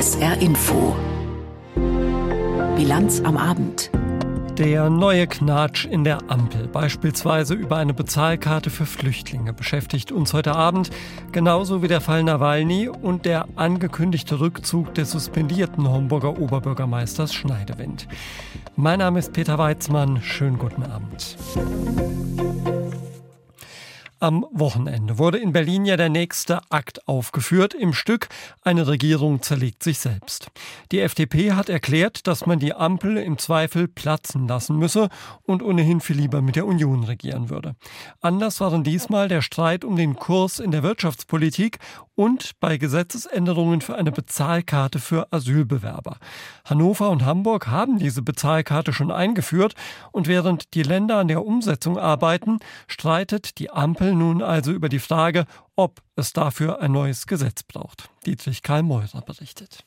SR Info. Bilanz am Abend. Der neue Knatsch in der Ampel, beispielsweise über eine Bezahlkarte für Flüchtlinge, beschäftigt uns heute Abend, genauso wie der Fall Nawalny und der angekündigte Rückzug des suspendierten Homburger Oberbürgermeisters Schneidewind. Mein Name ist Peter Weizmann, schönen guten Abend. Am Wochenende wurde in Berlin ja der nächste Akt aufgeführt im Stück Eine Regierung zerlegt sich selbst. Die FDP hat erklärt, dass man die Ampel im Zweifel platzen lassen müsse und ohnehin viel lieber mit der Union regieren würde. Anders waren diesmal der Streit um den Kurs in der Wirtschaftspolitik und bei Gesetzesänderungen für eine Bezahlkarte für Asylbewerber. Hannover und Hamburg haben diese Bezahlkarte schon eingeführt und während die Länder an der Umsetzung arbeiten, streitet die Ampel nun also über die Frage, ob es dafür ein neues Gesetz braucht. Dietrich Karl Meurer berichtet.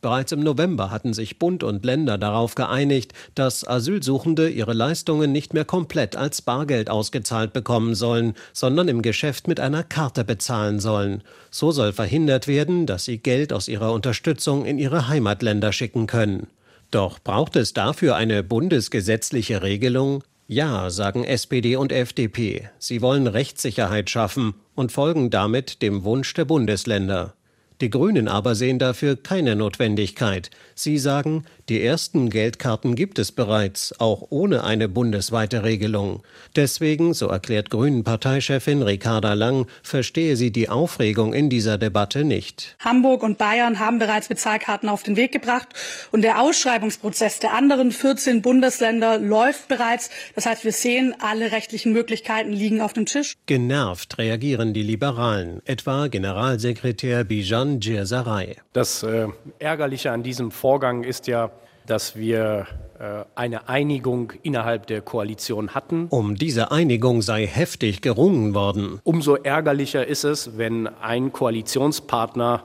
Bereits im November hatten sich Bund und Länder darauf geeinigt, dass Asylsuchende ihre Leistungen nicht mehr komplett als Bargeld ausgezahlt bekommen sollen, sondern im Geschäft mit einer Karte bezahlen sollen. So soll verhindert werden, dass sie Geld aus ihrer Unterstützung in ihre Heimatländer schicken können. Doch braucht es dafür eine bundesgesetzliche Regelung? Ja, sagen SPD und FDP. Sie wollen Rechtssicherheit schaffen und folgen damit dem Wunsch der Bundesländer. Die Grünen aber sehen dafür keine Notwendigkeit. Sie sagen, die ersten Geldkarten gibt es bereits, auch ohne eine bundesweite Regelung. Deswegen, so erklärt Grünen-Parteichefin Ricarda Lang, verstehe sie die Aufregung in dieser Debatte nicht. Hamburg und Bayern haben bereits Bezahlkarten auf den Weg gebracht und der Ausschreibungsprozess der anderen 14 Bundesländer läuft bereits. Das heißt, wir sehen, alle rechtlichen Möglichkeiten liegen auf dem Tisch. Genervt reagieren die Liberalen, etwa Generalsekretär Bijan Djirsaray. Das äh, Ärgerliche an diesem Vorgang ist ja, dass wir äh, eine Einigung innerhalb der Koalition hatten. Um diese Einigung sei heftig gerungen worden. Umso ärgerlicher ist es, wenn ein Koalitionspartner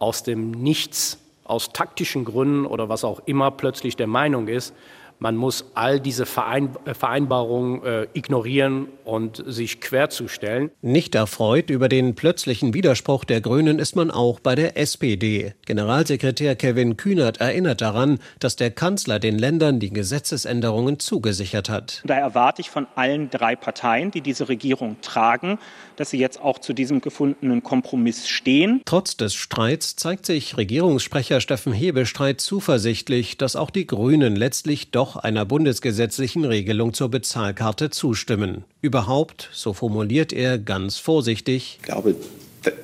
aus dem Nichts, aus taktischen Gründen oder was auch immer plötzlich der Meinung ist, man muss all diese äh, Vereinbarungen äh, ignorieren und sich querzustellen. Nicht erfreut über den plötzlichen Widerspruch der Grünen ist man auch bei der SPD. Generalsekretär Kevin Kühnert erinnert daran, dass der Kanzler den Ländern die Gesetzesänderungen zugesichert hat. Da erwarte ich von allen drei Parteien, die diese Regierung tragen, dass sie jetzt auch zu diesem gefundenen Kompromiss stehen. Trotz des Streits zeigt sich Regierungssprecher Steffen Hebestreit zuversichtlich, dass auch die Grünen letztlich doch doch einer bundesgesetzlichen Regelung zur Bezahlkarte zustimmen. Überhaupt, so formuliert er ganz vorsichtig, ich glaube,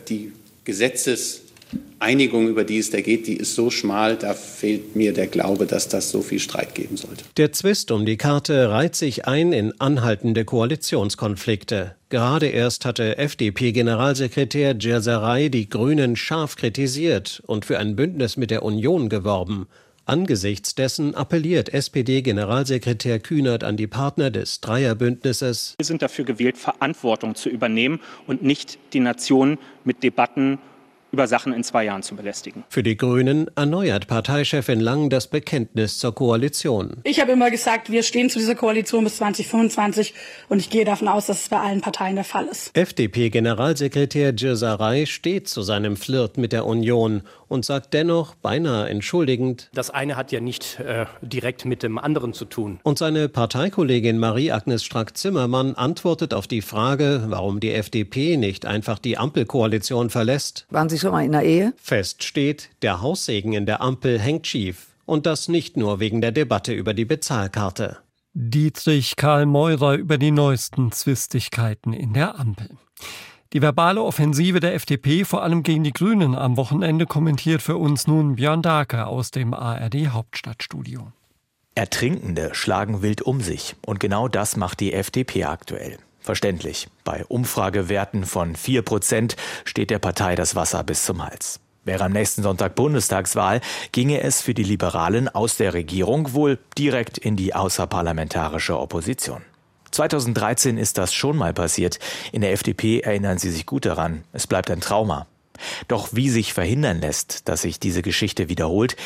die Gesetzeseinigung, über die es da geht, die ist so schmal, da fehlt mir der Glaube, dass das so viel Streit geben sollte. Der Zwist um die Karte reiht sich ein in anhaltende Koalitionskonflikte. Gerade erst hatte FDP-Generalsekretär Djerserei die Grünen scharf kritisiert und für ein Bündnis mit der Union geworben. Angesichts dessen appelliert SPD-Generalsekretär Kühnert an die Partner des Dreierbündnisses. Wir sind dafür gewählt, Verantwortung zu übernehmen und nicht die Nation mit Debatten über Sachen in zwei Jahren zu belästigen. Für die Grünen erneuert Parteichefin Lang das Bekenntnis zur Koalition. Ich habe immer gesagt, wir stehen zu dieser Koalition bis 2025 und ich gehe davon aus, dass es bei allen Parteien der Fall ist. FDP-Generalsekretär Djirsaray steht zu seinem Flirt mit der Union und sagt dennoch beinahe entschuldigend, das eine hat ja nicht äh, direkt mit dem anderen zu tun. Und seine Parteikollegin Marie-Agnes Strack-Zimmermann antwortet auf die Frage, warum die FDP nicht einfach die Ampelkoalition verlässt. Waren Sie schon mal in der Ehe? Fest steht, der Haussegen in der Ampel hängt schief. Und das nicht nur wegen der Debatte über die Bezahlkarte. Dietrich Karl Meurer über die neuesten Zwistigkeiten in der Ampel. Die verbale Offensive der FDP, vor allem gegen die Grünen am Wochenende, kommentiert für uns nun Björn Dake aus dem ARD Hauptstadtstudio. Ertrinkende schlagen wild um sich. Und genau das macht die FDP aktuell. Verständlich. Bei Umfragewerten von 4 Prozent steht der Partei das Wasser bis zum Hals. Wäre am nächsten Sonntag Bundestagswahl, ginge es für die Liberalen aus der Regierung wohl direkt in die außerparlamentarische Opposition. 2013 ist das schon mal passiert. In der FDP erinnern Sie sich gut daran. Es bleibt ein Trauma. Doch wie sich verhindern lässt, dass sich diese Geschichte wiederholt,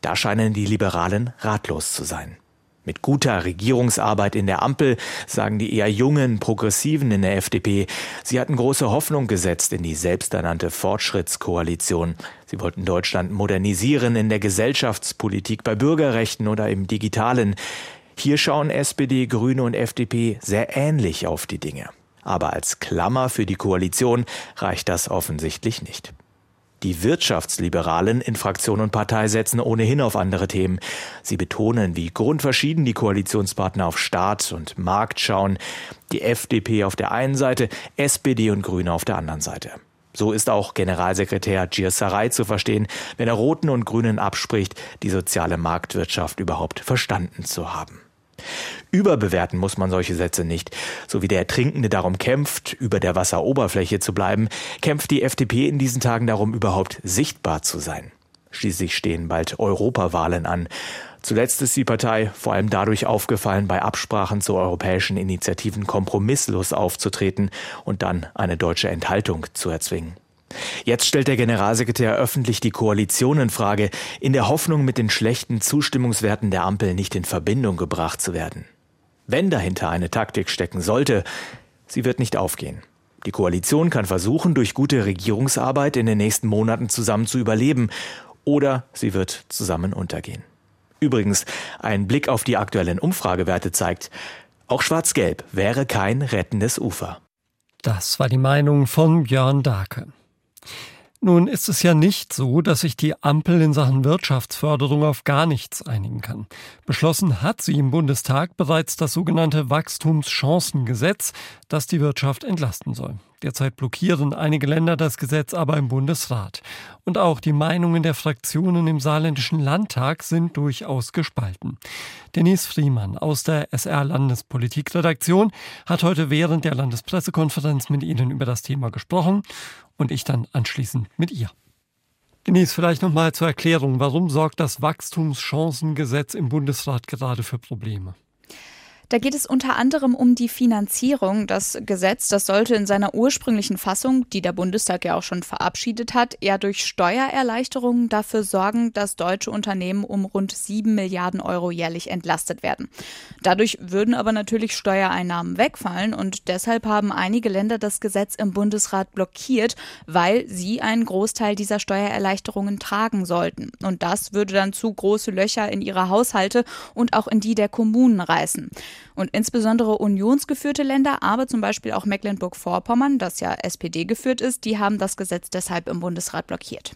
da scheinen die Liberalen ratlos zu sein. Mit guter Regierungsarbeit in der Ampel, sagen die eher jungen Progressiven in der FDP. Sie hatten große Hoffnung gesetzt in die selbsternannte Fortschrittskoalition. Sie wollten Deutschland modernisieren in der Gesellschaftspolitik, bei Bürgerrechten oder im Digitalen. Hier schauen SPD, Grüne und FDP sehr ähnlich auf die Dinge. Aber als Klammer für die Koalition reicht das offensichtlich nicht. Die Wirtschaftsliberalen in Fraktion und Partei setzen ohnehin auf andere Themen. Sie betonen, wie grundverschieden die Koalitionspartner auf Staat und Markt schauen. Die FDP auf der einen Seite, SPD und Grüne auf der anderen Seite. So ist auch Generalsekretär Gierserei zu verstehen, wenn er Roten und Grünen abspricht, die soziale Marktwirtschaft überhaupt verstanden zu haben. Überbewerten muss man solche Sätze nicht. So wie der Ertrinkende darum kämpft, über der Wasseroberfläche zu bleiben, kämpft die FDP in diesen Tagen darum, überhaupt sichtbar zu sein. Schließlich stehen bald Europawahlen an. Zuletzt ist die Partei vor allem dadurch aufgefallen, bei Absprachen zu europäischen Initiativen kompromisslos aufzutreten und dann eine deutsche Enthaltung zu erzwingen. Jetzt stellt der Generalsekretär öffentlich die Koalition in Frage, in der Hoffnung, mit den schlechten Zustimmungswerten der Ampel nicht in Verbindung gebracht zu werden. Wenn dahinter eine Taktik stecken sollte, sie wird nicht aufgehen. Die Koalition kann versuchen, durch gute Regierungsarbeit in den nächsten Monaten zusammen zu überleben, oder sie wird zusammen untergehen. Übrigens, ein Blick auf die aktuellen Umfragewerte zeigt, auch Schwarz-Gelb wäre kein rettendes Ufer. Das war die Meinung von Björn Dake. Nun ist es ja nicht so, dass sich die Ampel in Sachen Wirtschaftsförderung auf gar nichts einigen kann. Beschlossen hat sie im Bundestag bereits das sogenannte Wachstumschancengesetz, das die Wirtschaft entlasten soll. Derzeit blockieren einige Länder das Gesetz aber im Bundesrat. Und auch die Meinungen der Fraktionen im saarländischen Landtag sind durchaus gespalten. Denise Friemann aus der SR Landespolitikredaktion hat heute während der Landespressekonferenz mit Ihnen über das Thema gesprochen und ich dann anschließend mit ihr. Denise, vielleicht nochmal zur Erklärung, warum sorgt das Wachstumschancengesetz im Bundesrat gerade für Probleme? Da geht es unter anderem um die Finanzierung. Das Gesetz, das sollte in seiner ursprünglichen Fassung, die der Bundestag ja auch schon verabschiedet hat, eher durch Steuererleichterungen dafür sorgen, dass deutsche Unternehmen um rund sieben Milliarden Euro jährlich entlastet werden. Dadurch würden aber natürlich Steuereinnahmen wegfallen und deshalb haben einige Länder das Gesetz im Bundesrat blockiert, weil sie einen Großteil dieser Steuererleichterungen tragen sollten. Und das würde dann zu große Löcher in ihre Haushalte und auch in die der Kommunen reißen. Und insbesondere unionsgeführte Länder, aber zum Beispiel auch Mecklenburg-Vorpommern, das ja SPD geführt ist, die haben das Gesetz deshalb im Bundesrat blockiert.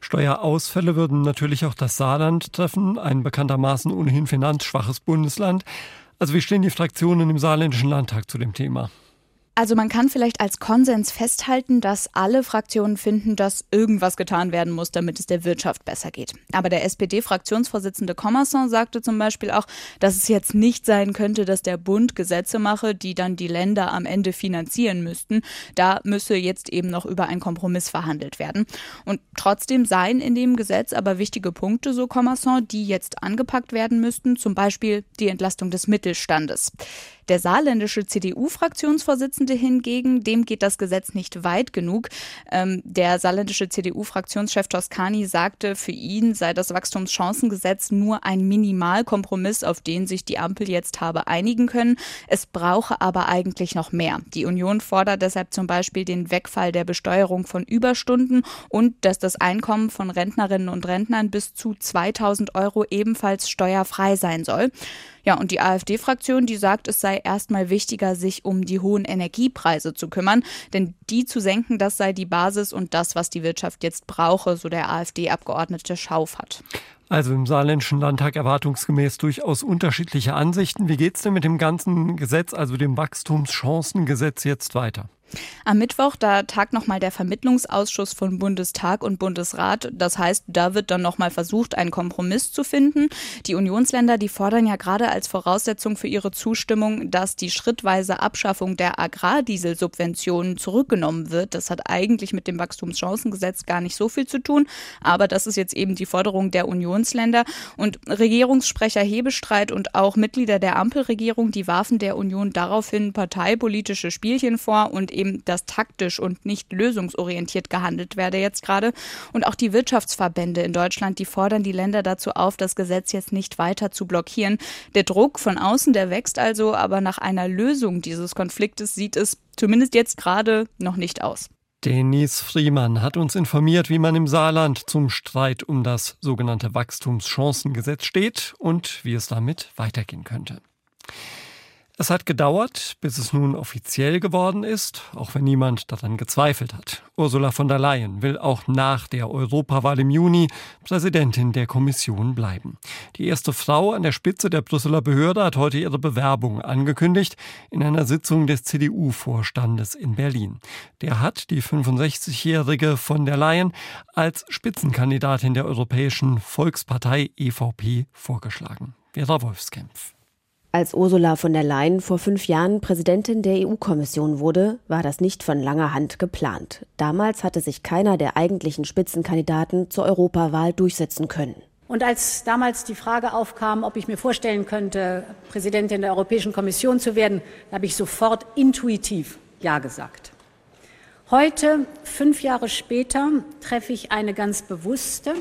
Steuerausfälle würden natürlich auch das Saarland treffen, ein bekanntermaßen ohnehin finanzschwaches Bundesland. Also wie stehen die Fraktionen im saarländischen Landtag zu dem Thema? Also man kann vielleicht als Konsens festhalten, dass alle Fraktionen finden, dass irgendwas getan werden muss, damit es der Wirtschaft besser geht. Aber der SPD-Fraktionsvorsitzende Commerson sagte zum Beispiel auch, dass es jetzt nicht sein könnte, dass der Bund Gesetze mache, die dann die Länder am Ende finanzieren müssten. Da müsse jetzt eben noch über einen Kompromiss verhandelt werden. Und trotzdem seien in dem Gesetz aber wichtige Punkte, so Commerson, die jetzt angepackt werden müssten, zum Beispiel die Entlastung des Mittelstandes. Der saarländische CDU-Fraktionsvorsitzende hingegen, dem geht das Gesetz nicht weit genug. Ähm, der saarländische CDU-Fraktionschef Toscani sagte, für ihn sei das Wachstumschancengesetz nur ein Minimalkompromiss, auf den sich die Ampel jetzt habe einigen können. Es brauche aber eigentlich noch mehr. Die Union fordert deshalb zum Beispiel den Wegfall der Besteuerung von Überstunden und dass das Einkommen von Rentnerinnen und Rentnern bis zu 2000 Euro ebenfalls steuerfrei sein soll. Ja, und die AfD-Fraktion, die sagt, es sei erstmal wichtiger, sich um die hohen Energiepreise zu kümmern, denn die zu senken, das sei die Basis und das, was die Wirtschaft jetzt brauche, so der AfD-Abgeordnete Schaufert. Also im saarländischen Landtag erwartungsgemäß durchaus unterschiedliche Ansichten. Wie geht es denn mit dem ganzen Gesetz, also dem Wachstumschancengesetz jetzt weiter? Am Mittwoch, da tagt nochmal der Vermittlungsausschuss von Bundestag und Bundesrat. Das heißt, da wird dann nochmal versucht, einen Kompromiss zu finden. Die Unionsländer, die fordern ja gerade als Voraussetzung für ihre Zustimmung, dass die schrittweise Abschaffung der Agrardieselsubventionen zurückgenommen wird. Das hat eigentlich mit dem Wachstumschancengesetz gar nicht so viel zu tun. Aber das ist jetzt eben die Forderung der Unionsländer. Und Regierungssprecher Hebestreit und auch Mitglieder der Ampelregierung, die warfen der Union daraufhin parteipolitische Spielchen vor und eben, dass taktisch und nicht lösungsorientiert gehandelt werde jetzt gerade. Und auch die Wirtschaftsverbände in Deutschland, die fordern die Länder dazu auf, das Gesetz jetzt nicht weiter zu blockieren. Der Druck von außen, der wächst also, aber nach einer Lösung dieses Konfliktes sieht es zumindest jetzt gerade noch nicht aus. Denise Friemann hat uns informiert, wie man im Saarland zum Streit um das sogenannte Wachstumschancengesetz steht und wie es damit weitergehen könnte. Es hat gedauert, bis es nun offiziell geworden ist, auch wenn niemand daran gezweifelt hat. Ursula von der Leyen will auch nach der Europawahl im Juni Präsidentin der Kommission bleiben. Die erste Frau an der Spitze der Brüsseler Behörde hat heute ihre Bewerbung angekündigt in einer Sitzung des CDU-Vorstandes in Berlin. Der hat die 65-jährige von der Leyen als Spitzenkandidatin der Europäischen Volkspartei EVP vorgeschlagen. Vera Wolfskämpf. Als Ursula von der Leyen vor fünf Jahren Präsidentin der EU-Kommission wurde, war das nicht von langer Hand geplant. Damals hatte sich keiner der eigentlichen Spitzenkandidaten zur Europawahl durchsetzen können. Und als damals die Frage aufkam, ob ich mir vorstellen könnte, Präsidentin der Europäischen Kommission zu werden, habe ich sofort intuitiv Ja gesagt. Heute, fünf Jahre später, treffe ich eine ganz bewusste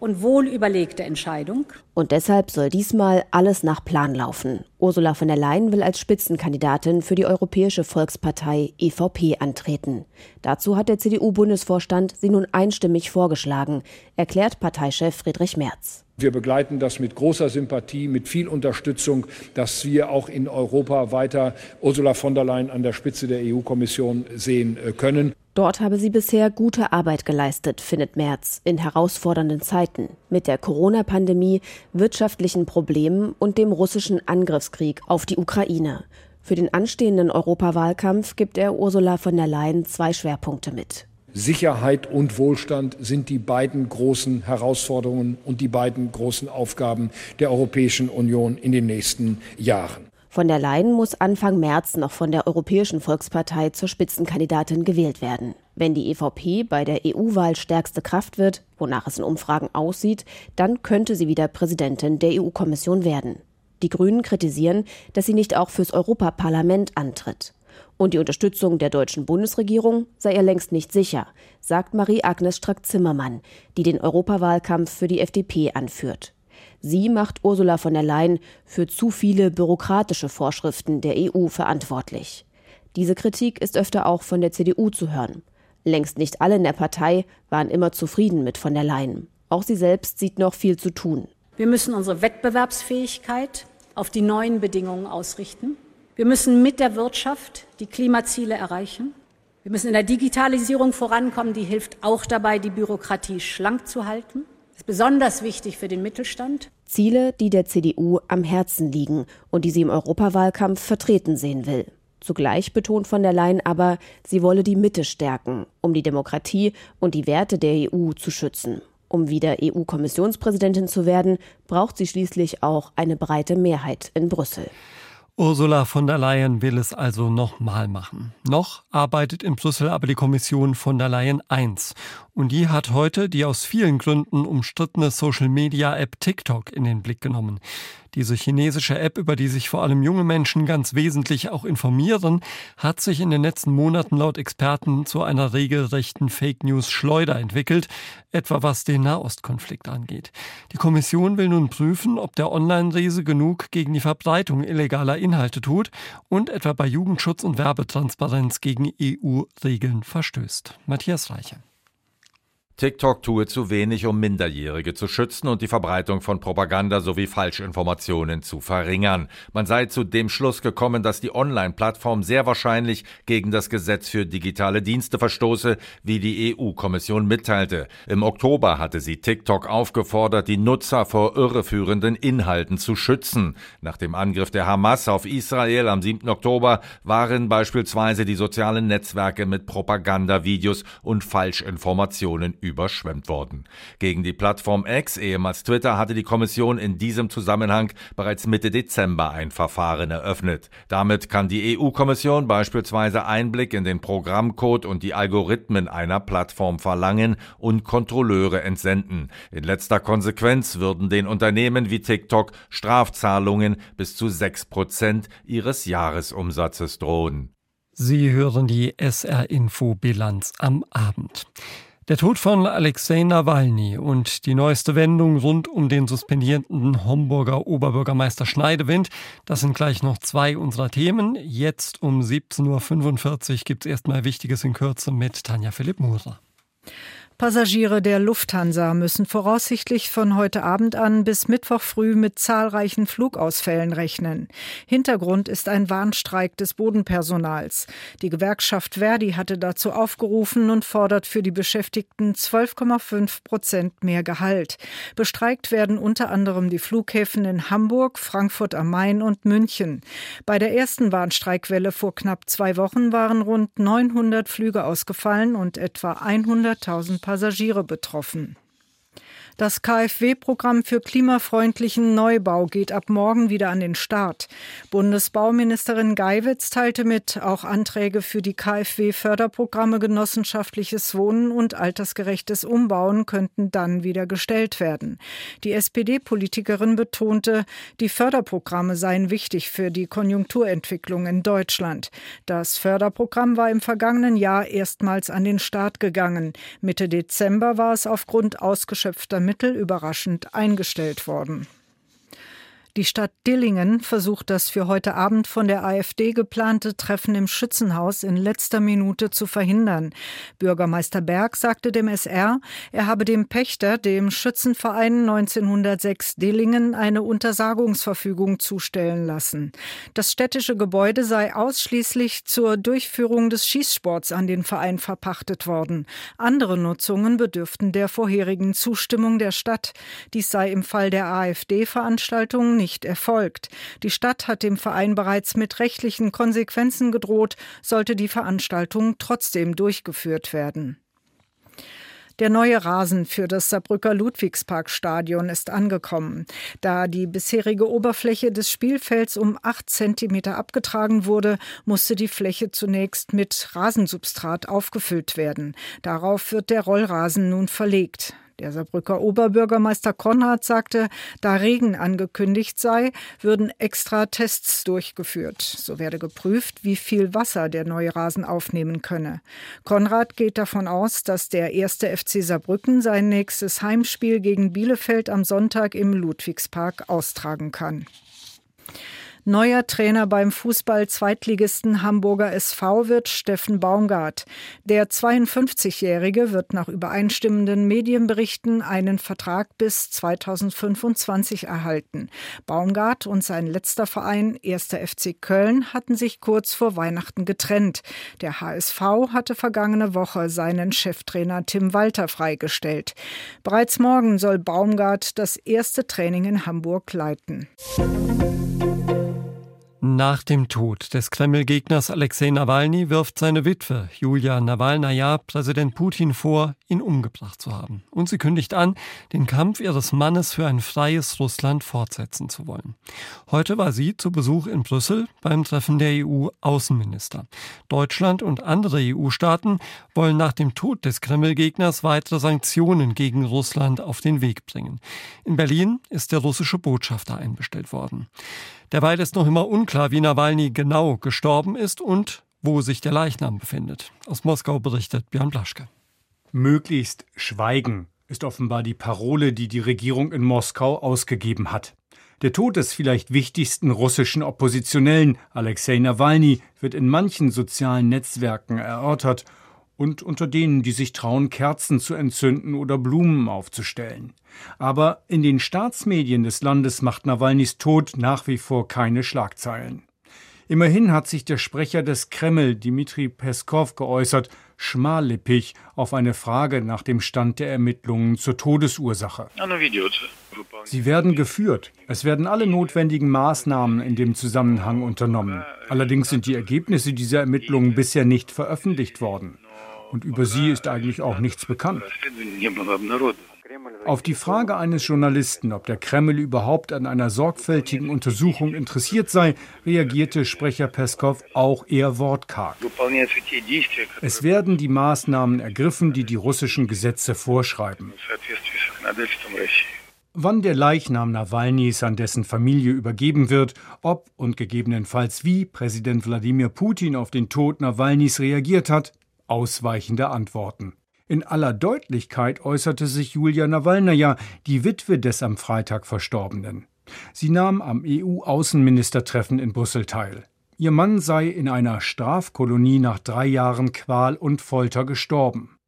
und wohl überlegte Entscheidung. Und deshalb soll diesmal alles nach Plan laufen. Ursula von der Leyen will als Spitzenkandidatin für die Europäische Volkspartei EVP antreten. Dazu hat der CDU-Bundesvorstand sie nun einstimmig vorgeschlagen, erklärt Parteichef Friedrich Merz. Wir begleiten das mit großer Sympathie, mit viel Unterstützung, dass wir auch in Europa weiter Ursula von der Leyen an der Spitze der EU-Kommission sehen äh, können. Dort habe sie bisher gute Arbeit geleistet, findet Merz, in herausfordernden Zeiten mit der Corona-Pandemie, wirtschaftlichen Problemen und dem russischen Angriffskrieg auf die Ukraine. Für den anstehenden Europawahlkampf gibt er Ursula von der Leyen zwei Schwerpunkte mit. Sicherheit und Wohlstand sind die beiden großen Herausforderungen und die beiden großen Aufgaben der Europäischen Union in den nächsten Jahren. Von der Leyen muss Anfang März noch von der Europäischen Volkspartei zur Spitzenkandidatin gewählt werden. Wenn die EVP bei der EU-Wahl stärkste Kraft wird, wonach es in Umfragen aussieht, dann könnte sie wieder Präsidentin der EU-Kommission werden. Die Grünen kritisieren, dass sie nicht auch fürs Europaparlament antritt. Und die Unterstützung der deutschen Bundesregierung sei ihr längst nicht sicher, sagt Marie-Agnes Strack-Zimmermann, die den Europawahlkampf für die FDP anführt. Sie macht Ursula von der Leyen für zu viele bürokratische Vorschriften der EU verantwortlich. Diese Kritik ist öfter auch von der CDU zu hören. Längst nicht alle in der Partei waren immer zufrieden mit von der Leyen. Auch sie selbst sieht noch viel zu tun. Wir müssen unsere Wettbewerbsfähigkeit auf die neuen Bedingungen ausrichten. Wir müssen mit der Wirtschaft die Klimaziele erreichen. Wir müssen in der Digitalisierung vorankommen, die hilft auch dabei, die Bürokratie schlank zu halten ist besonders wichtig für den Mittelstand. Ziele, die der CDU am Herzen liegen und die sie im Europawahlkampf vertreten sehen will. Zugleich betont von der Leyen aber, sie wolle die Mitte stärken, um die Demokratie und die Werte der EU zu schützen. Um wieder EU-Kommissionspräsidentin zu werden, braucht sie schließlich auch eine breite Mehrheit in Brüssel. Ursula von der Leyen will es also nochmal machen. Noch arbeitet in Brüssel aber die Kommission von der Leyen 1. Und die hat heute die aus vielen Gründen umstrittene Social-Media-App TikTok in den Blick genommen. Diese chinesische App, über die sich vor allem junge Menschen ganz wesentlich auch informieren, hat sich in den letzten Monaten laut Experten zu einer regelrechten Fake News Schleuder entwickelt, etwa was den Nahostkonflikt angeht. Die Kommission will nun prüfen, ob der Online-Riese genug gegen die Verbreitung illegaler Inhalte tut und etwa bei Jugendschutz und Werbetransparenz gegen EU-Regeln verstößt. Matthias Reiche. TikTok tue zu wenig, um Minderjährige zu schützen und die Verbreitung von Propaganda sowie Falschinformationen zu verringern. Man sei zu dem Schluss gekommen, dass die Online-Plattform sehr wahrscheinlich gegen das Gesetz für digitale Dienste verstoße, wie die EU-Kommission mitteilte. Im Oktober hatte sie TikTok aufgefordert, die Nutzer vor irreführenden Inhalten zu schützen. Nach dem Angriff der Hamas auf Israel am 7. Oktober waren beispielsweise die sozialen Netzwerke mit Propagandavideos und Falschinformationen überschwemmt worden. Gegen die Plattform X, ehemals Twitter, hatte die Kommission in diesem Zusammenhang bereits Mitte Dezember ein Verfahren eröffnet. Damit kann die EU-Kommission beispielsweise Einblick in den Programmcode und die Algorithmen einer Plattform verlangen und Kontrolleure entsenden. In letzter Konsequenz würden den Unternehmen wie TikTok Strafzahlungen bis zu sechs Prozent ihres Jahresumsatzes drohen. Sie hören die SR-Info-Bilanz am Abend. Der Tod von Alexei Nawalny und die neueste Wendung rund um den suspendierten Homburger Oberbürgermeister Schneidewind, das sind gleich noch zwei unserer Themen. Jetzt um 17.45 Uhr gibt es erstmal Wichtiges in Kürze mit Tanja Philipp Murer. Passagiere der Lufthansa müssen voraussichtlich von heute Abend an bis Mittwoch früh mit zahlreichen Flugausfällen rechnen. Hintergrund ist ein Warnstreik des Bodenpersonals. Die Gewerkschaft Verdi hatte dazu aufgerufen und fordert für die Beschäftigten 12,5 Prozent mehr Gehalt. Bestreikt werden unter anderem die Flughäfen in Hamburg, Frankfurt am Main und München. Bei der ersten Warnstreikwelle vor knapp zwei Wochen waren rund 900 Flüge ausgefallen und etwa 100.000 Passagiere betroffen. Das KfW-Programm für klimafreundlichen Neubau geht ab morgen wieder an den Start. Bundesbauministerin Geiwitz teilte mit, auch Anträge für die KfW-Förderprogramme genossenschaftliches Wohnen und altersgerechtes Umbauen könnten dann wieder gestellt werden. Die SPD-Politikerin betonte, die Förderprogramme seien wichtig für die Konjunkturentwicklung in Deutschland. Das Förderprogramm war im vergangenen Jahr erstmals an den Start gegangen. Mitte Dezember war es aufgrund ausgeschöpfter Mittel überraschend eingestellt worden. Die Stadt Dillingen versucht das für heute Abend von der AfD geplante Treffen im Schützenhaus in letzter Minute zu verhindern. Bürgermeister Berg sagte dem SR, er habe dem Pächter, dem Schützenverein 1906 Dillingen, eine Untersagungsverfügung zustellen lassen. Das städtische Gebäude sei ausschließlich zur Durchführung des Schießsports an den Verein verpachtet worden. Andere Nutzungen bedürften der vorherigen Zustimmung der Stadt. Dies sei im Fall der AfD-Veranstaltungen nicht erfolgt. Die Stadt hat dem Verein bereits mit rechtlichen Konsequenzen gedroht, sollte die Veranstaltung trotzdem durchgeführt werden. Der neue Rasen für das Saarbrücker Ludwigsparkstadion ist angekommen. Da die bisherige Oberfläche des Spielfelds um acht Zentimeter abgetragen wurde, musste die Fläche zunächst mit Rasensubstrat aufgefüllt werden. Darauf wird der Rollrasen nun verlegt. Der Saarbrücker Oberbürgermeister Konrad sagte, da Regen angekündigt sei, würden extra Tests durchgeführt. So werde geprüft, wie viel Wasser der neue Rasen aufnehmen könne. Konrad geht davon aus, dass der erste FC Saarbrücken sein nächstes Heimspiel gegen Bielefeld am Sonntag im Ludwigspark austragen kann. Neuer Trainer beim Fußball-Zweitligisten Hamburger SV wird Steffen Baumgart. Der 52-Jährige wird nach übereinstimmenden Medienberichten einen Vertrag bis 2025 erhalten. Baumgart und sein letzter Verein, 1. FC Köln, hatten sich kurz vor Weihnachten getrennt. Der HSV hatte vergangene Woche seinen Cheftrainer Tim Walter freigestellt. Bereits morgen soll Baumgart das erste Training in Hamburg leiten. Nach dem Tod des Kreml-Gegners Alexei Nawalny wirft seine Witwe Julia Nawalnaja Präsident Putin vor, ihn umgebracht zu haben. Und sie kündigt an, den Kampf ihres Mannes für ein freies Russland fortsetzen zu wollen. Heute war sie zu Besuch in Brüssel beim Treffen der EU-Außenminister. Deutschland und andere EU-Staaten wollen nach dem Tod des Kreml-Gegners weitere Sanktionen gegen Russland auf den Weg bringen. In Berlin ist der russische Botschafter einbestellt worden. Derweil ist noch immer unklar, wie Nawalny genau gestorben ist und wo sich der Leichnam befindet. Aus Moskau berichtet Björn Blaschke. Möglichst schweigen ist offenbar die Parole, die die Regierung in Moskau ausgegeben hat. Der Tod des vielleicht wichtigsten russischen Oppositionellen, Alexei Nawalny, wird in manchen sozialen Netzwerken erörtert und unter denen, die sich trauen, Kerzen zu entzünden oder Blumen aufzustellen. Aber in den Staatsmedien des Landes macht Nawalnys Tod nach wie vor keine Schlagzeilen. Immerhin hat sich der Sprecher des Kreml, Dmitri Peskov, geäußert, schmallippig auf eine Frage nach dem Stand der Ermittlungen zur Todesursache. Sie werden geführt. Es werden alle notwendigen Maßnahmen in dem Zusammenhang unternommen. Allerdings sind die Ergebnisse dieser Ermittlungen bisher nicht veröffentlicht worden. Und über sie ist eigentlich auch nichts bekannt. Auf die Frage eines Journalisten, ob der Kreml überhaupt an einer sorgfältigen Untersuchung interessiert sei, reagierte Sprecher Peskov auch eher wortkarg. Es werden die Maßnahmen ergriffen, die die russischen Gesetze vorschreiben. Wann der Leichnam Nawalnys an dessen Familie übergeben wird, ob und gegebenenfalls wie Präsident Wladimir Putin auf den Tod Nawalnys reagiert hat, ausweichende Antworten. In aller Deutlichkeit äußerte sich Julia Nawalnaja, die Witwe des am Freitag Verstorbenen. Sie nahm am EU-Außenministertreffen in Brüssel teil. Ihr Mann sei in einer Strafkolonie nach drei Jahren Qual und Folter gestorben.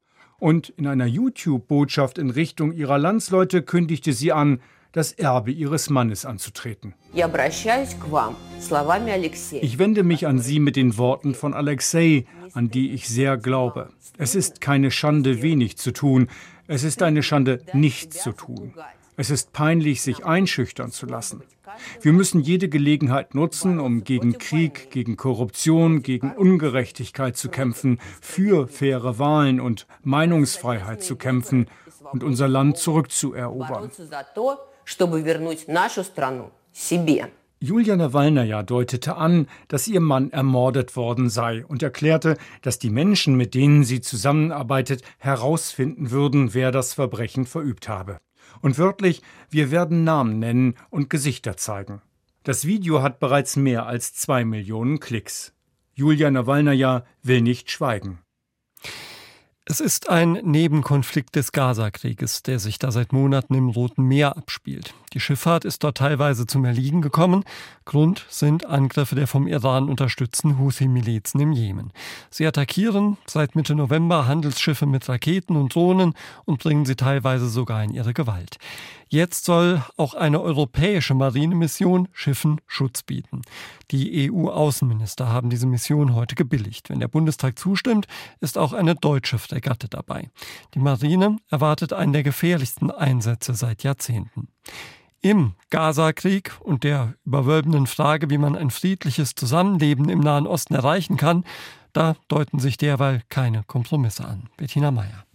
Und in einer YouTube-Botschaft in Richtung ihrer Landsleute kündigte sie an, das Erbe ihres Mannes anzutreten. Ich wende mich an Sie mit den Worten von Alexei, an die ich sehr glaube. Es ist keine Schande, wenig zu tun. Es ist eine Schande, nichts zu tun. Es ist peinlich, sich einschüchtern zu lassen. Wir müssen jede Gelegenheit nutzen, um gegen Krieg, gegen Korruption, gegen Ungerechtigkeit zu kämpfen, für faire Wahlen und Meinungsfreiheit zu kämpfen und unser Land zurückzuerobern. Julia Nawalnaja deutete an, dass ihr Mann ermordet worden sei und erklärte, dass die Menschen, mit denen sie zusammenarbeitet, herausfinden würden, wer das Verbrechen verübt habe. Und wörtlich, wir werden Namen nennen und Gesichter zeigen. Das Video hat bereits mehr als zwei Millionen Klicks. Julia Nawalnaja will nicht schweigen. Es ist ein Nebenkonflikt des Gaza-Krieges, der sich da seit Monaten im Roten Meer abspielt. Die Schifffahrt ist dort teilweise zum Erliegen gekommen. Grund sind Angriffe der vom Iran unterstützten Houthi-Milizen im Jemen. Sie attackieren seit Mitte November Handelsschiffe mit Raketen und Drohnen und bringen sie teilweise sogar in ihre Gewalt. Jetzt soll auch eine europäische Marinemission Schiffen Schutz bieten. Die EU-Außenminister haben diese Mission heute gebilligt. Wenn der Bundestag zustimmt, ist auch eine deutsche Fregatte dabei. Die Marine erwartet einen der gefährlichsten Einsätze seit Jahrzehnten. Im Gaza-Krieg und der überwölbenden Frage, wie man ein friedliches Zusammenleben im Nahen Osten erreichen kann, da deuten sich derweil keine Kompromisse an. Bettina Meyer.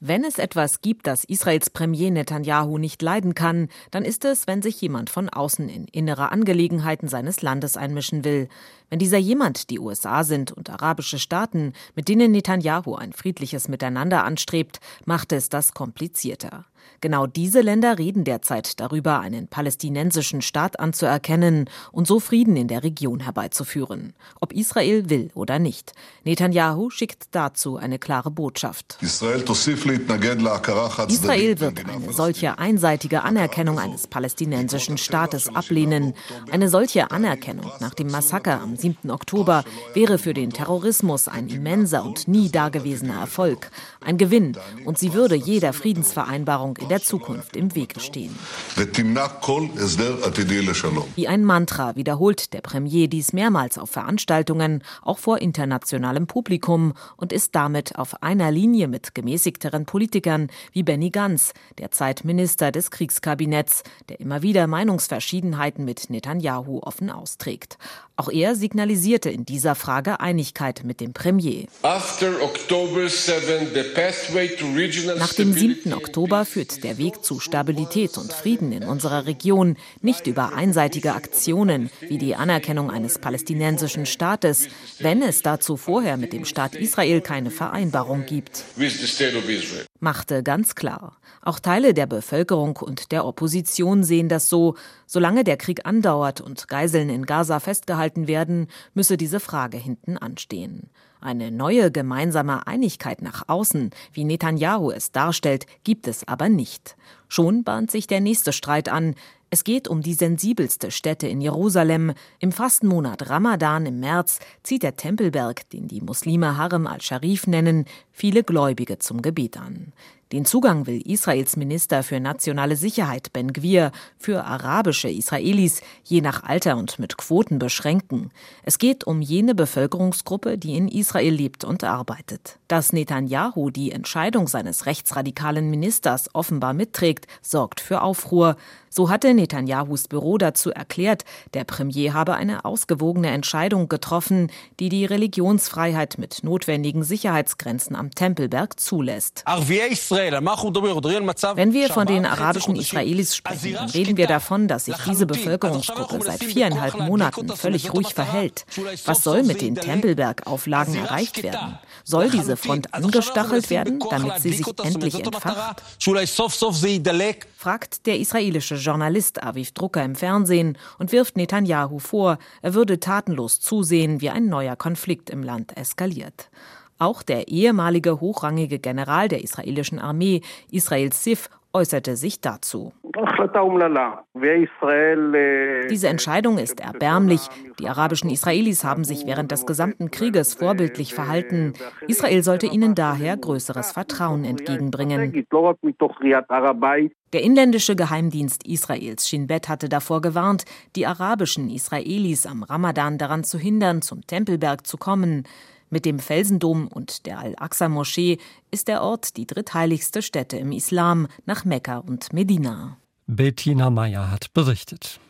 Wenn es etwas gibt, das Israels Premier Netanyahu nicht leiden kann, dann ist es, wenn sich jemand von außen in innere Angelegenheiten seines Landes einmischen will. Wenn dieser jemand die USA sind und arabische Staaten, mit denen Netanyahu ein friedliches Miteinander anstrebt, macht es das komplizierter. Genau diese Länder reden derzeit darüber, einen palästinensischen Staat anzuerkennen und so Frieden in der Region herbeizuführen, ob Israel will oder nicht. Netanyahu schickt dazu eine klare Botschaft. Israel wird eine solche einseitige Anerkennung eines palästinensischen Staates ablehnen. Eine solche Anerkennung nach dem Massaker am 7. Oktober wäre für den Terrorismus ein immenser und nie dagewesener Erfolg, ein Gewinn, und sie würde jeder Friedensvereinbarung in der Zukunft im Wege stehen. Wie ein Mantra wiederholt der Premier dies mehrmals auf Veranstaltungen, auch vor internationalem Publikum und ist damit auf einer Linie mit gemäßigteren Politikern wie Benny Gantz, derzeit Minister des Kriegskabinetts, der immer wieder Meinungsverschiedenheiten mit Netanyahu offen austrägt. Auch er signalisierte in dieser Frage Einigkeit mit dem Premier. Nach dem 7. Oktober führt der Weg zu Stabilität und Frieden in unserer Region nicht über einseitige Aktionen wie die Anerkennung eines palästinensischen Staates, wenn es dazu vorher mit dem Staat Israel keine Vereinbarung gibt. Machte ganz klar. Auch Teile der Bevölkerung und der Opposition sehen das so. Solange der Krieg andauert und Geiseln in Gaza festgehalten werden, müsse diese Frage hinten anstehen. Eine neue gemeinsame Einigkeit nach außen, wie Netanyahu es darstellt, gibt es aber nicht. Schon bahnt sich der nächste Streit an. Es geht um die sensibelste Stätte in Jerusalem. Im Fastenmonat Ramadan im März zieht der Tempelberg, den die Muslime Harem al-Sharif nennen, viele Gläubige zum Gebet an. Den Zugang will Israels Minister für nationale Sicherheit Ben Gwir für arabische Israelis je nach Alter und mit Quoten beschränken. Es geht um jene Bevölkerungsgruppe, die in Israel lebt und arbeitet. Dass Netanyahu die Entscheidung seines rechtsradikalen Ministers offenbar mitträgt, sorgt für Aufruhr. So hatte Netanyahus Büro dazu erklärt, der Premier habe eine ausgewogene Entscheidung getroffen, die die Religionsfreiheit mit notwendigen Sicherheitsgrenzen am Tempelberg zulässt. Wenn wir von den arabischen Israelis sprechen, dann reden wir davon, dass sich diese Bevölkerungsgruppe seit viereinhalb Monaten völlig ruhig verhält. Was soll mit den Tempelberg-Auflagen erreicht werden? Soll diese Front angestachelt werden, damit sie sich endlich entfacht? fragt der israelische Journalist Aviv Drucker im Fernsehen und wirft Netanyahu vor, er würde tatenlos zusehen, wie ein neuer Konflikt im Land eskaliert. Auch der ehemalige hochrangige General der israelischen Armee, Israel Sif, äußerte sich dazu. Diese Entscheidung ist erbärmlich. Die arabischen Israelis haben sich während des gesamten Krieges vorbildlich verhalten. Israel sollte ihnen daher größeres Vertrauen entgegenbringen. Der inländische Geheimdienst Israels Shin Bet hatte davor gewarnt, die arabischen Israelis am Ramadan daran zu hindern, zum Tempelberg zu kommen. Mit dem Felsendom und der Al-Aqsa-Moschee ist der Ort die drittheiligste Stätte im Islam nach Mekka und Medina. Bettina Meyer hat berichtet.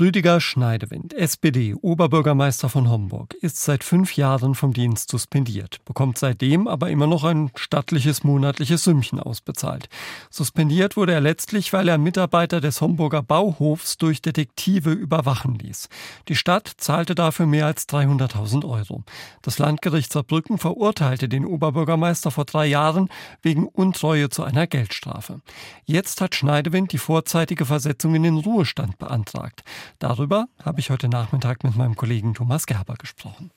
Rüdiger Schneidewind, SPD, Oberbürgermeister von Homburg, ist seit fünf Jahren vom Dienst suspendiert, bekommt seitdem aber immer noch ein stattliches monatliches Sümmchen ausbezahlt. Suspendiert wurde er letztlich, weil er Mitarbeiter des Homburger Bauhofs durch Detektive überwachen ließ. Die Stadt zahlte dafür mehr als 300.000 Euro. Das Landgericht Saarbrücken verurteilte den Oberbürgermeister vor drei Jahren wegen Untreue zu einer Geldstrafe. Jetzt hat Schneidewind die vorzeitige Versetzung in den Ruhestand beantragt. Darüber habe ich heute Nachmittag mit meinem Kollegen Thomas Gerber gesprochen.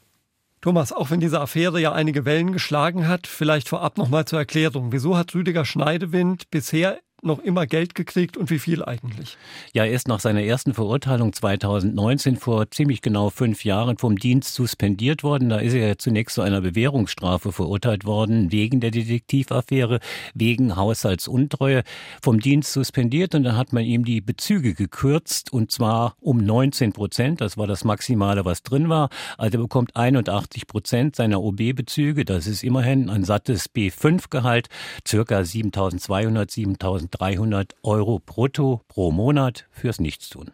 Thomas, auch wenn diese Affäre ja einige Wellen geschlagen hat, vielleicht vorab noch mal zur Erklärung. Wieso hat Rüdiger Schneidewind bisher noch immer Geld gekriegt und wie viel eigentlich? Ja, er ist nach seiner ersten Verurteilung 2019 vor ziemlich genau fünf Jahren vom Dienst suspendiert worden. Da ist er zunächst zu einer Bewährungsstrafe verurteilt worden, wegen der Detektivaffäre, wegen Haushaltsuntreue, vom Dienst suspendiert und dann hat man ihm die Bezüge gekürzt und zwar um 19 Prozent. Das war das Maximale, was drin war. Also er bekommt 81 Prozent seiner OB-Bezüge. Das ist immerhin ein sattes B5-Gehalt, circa 7200, 7000 300 Euro brutto pro Monat fürs Nichtstun.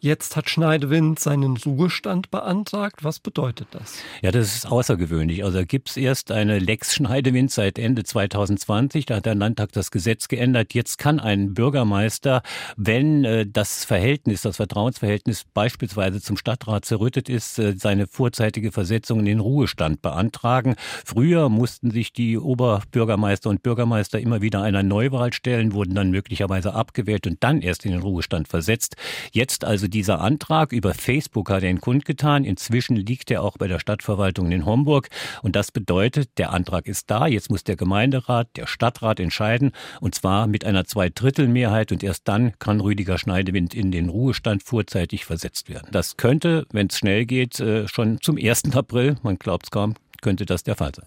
Jetzt hat Schneidewind seinen Ruhestand beantragt. Was bedeutet das? Ja, das ist außergewöhnlich. Also gibt es erst eine Lex Schneidewind seit Ende 2020. Da hat der Landtag das Gesetz geändert. Jetzt kann ein Bürgermeister, wenn äh, das Verhältnis, das Vertrauensverhältnis beispielsweise zum Stadtrat zerrüttet ist, äh, seine vorzeitige Versetzung in den Ruhestand beantragen. Früher mussten sich die Oberbürgermeister und Bürgermeister immer wieder einer Neuwahl stellen, wurden dann möglicherweise abgewählt und dann erst in den Ruhestand versetzt. Jetzt also dieser Antrag über Facebook hat er ihn kundgetan. Inzwischen liegt er auch bei der Stadtverwaltung in Homburg. Und das bedeutet, der Antrag ist da. Jetzt muss der Gemeinderat, der Stadtrat entscheiden. Und zwar mit einer Zweidrittelmehrheit. Und erst dann kann Rüdiger Schneidewind in den Ruhestand vorzeitig versetzt werden. Das könnte, wenn es schnell geht, äh, schon zum 1. April, man glaubt es kaum, könnte das der Fall sein.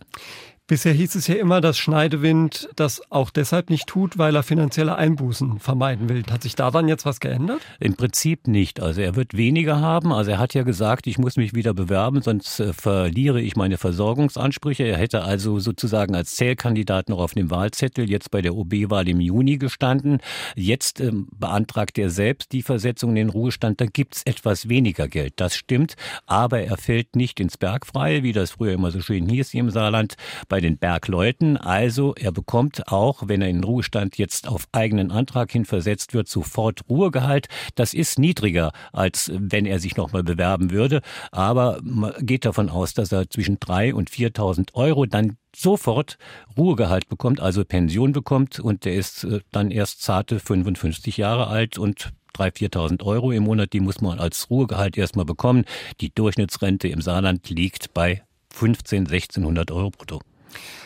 Bisher hieß es ja immer, dass Schneidewind das auch deshalb nicht tut, weil er finanzielle Einbußen vermeiden will. Hat sich daran jetzt was geändert? Im Prinzip nicht. Also er wird weniger haben. Also er hat ja gesagt, ich muss mich wieder bewerben, sonst äh, verliere ich meine Versorgungsansprüche. Er hätte also sozusagen als Zählkandidat noch auf dem Wahlzettel jetzt bei der OB-Wahl im Juni gestanden. Jetzt ähm, beantragt er selbst die Versetzung in den Ruhestand. Da gibt es etwas weniger Geld. Das stimmt. Aber er fällt nicht ins Bergfreie, wie das früher immer so schön hieß hier im Saarland. Bei den Bergleuten. Also er bekommt auch, wenn er in den Ruhestand jetzt auf eigenen Antrag hin versetzt wird, sofort Ruhegehalt. Das ist niedriger, als wenn er sich nochmal bewerben würde. Aber man geht davon aus, dass er zwischen 3.000 und 4.000 Euro dann sofort Ruhegehalt bekommt, also Pension bekommt und der ist äh, dann erst zarte 55 Jahre alt und 3.000, 4.000 Euro im Monat, die muss man als Ruhegehalt erstmal bekommen. Die Durchschnittsrente im Saarland liegt bei 15, 1600 Euro brutto.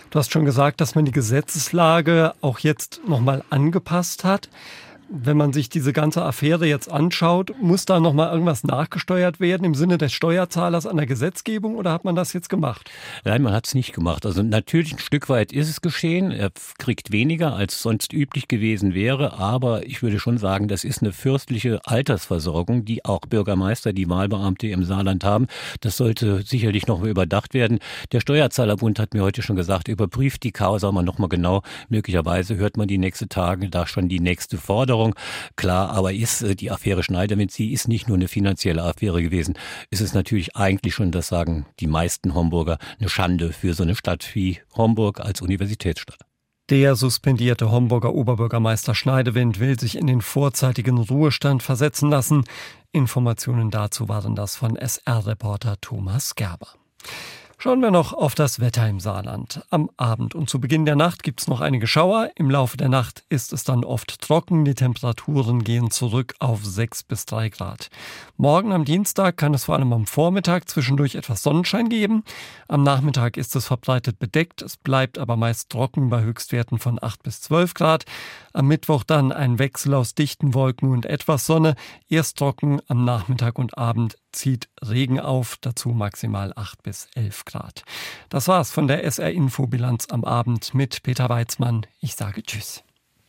Du hast schon gesagt, dass man die Gesetzeslage auch jetzt nochmal angepasst hat wenn man sich diese ganze Affäre jetzt anschaut, muss da noch mal irgendwas nachgesteuert werden im Sinne des Steuerzahlers an der Gesetzgebung oder hat man das jetzt gemacht? Nein, man hat es nicht gemacht. Also natürlich ein Stück weit ist es geschehen. Er kriegt weniger, als sonst üblich gewesen wäre, aber ich würde schon sagen, das ist eine fürstliche Altersversorgung, die auch Bürgermeister, die Wahlbeamte im Saarland haben. Das sollte sicherlich noch mal überdacht werden. Der Steuerzahlerbund hat mir heute schon gesagt, überprüft die Causa mal noch mal genau. Möglicherweise hört man die nächsten Tage da schon die nächste Forderung. Forderung. Klar, aber ist äh, die Affäre Schneiderwind, sie ist nicht nur eine finanzielle Affäre gewesen. Es ist natürlich eigentlich schon, das sagen die meisten Homburger, eine Schande für so eine Stadt wie Homburg als Universitätsstadt. Der suspendierte Homburger Oberbürgermeister Schneidewind will sich in den vorzeitigen Ruhestand versetzen lassen. Informationen dazu waren das von SR-Reporter Thomas Gerber. Schauen wir noch auf das Wetter im Saarland. Am Abend und zu Beginn der Nacht gibt es noch einige Schauer. Im Laufe der Nacht ist es dann oft trocken. Die Temperaturen gehen zurück auf 6 bis 3 Grad. Morgen am Dienstag kann es vor allem am Vormittag zwischendurch etwas Sonnenschein geben. Am Nachmittag ist es verbreitet bedeckt. Es bleibt aber meist trocken bei Höchstwerten von 8 bis 12 Grad. Am Mittwoch dann ein Wechsel aus dichten Wolken und etwas Sonne. Erst trocken am Nachmittag und Abend zieht Regen auf, dazu maximal 8 bis 11 Grad. Das war's von der SR Infobilanz am Abend mit Peter Weizmann. Ich sage Tschüss.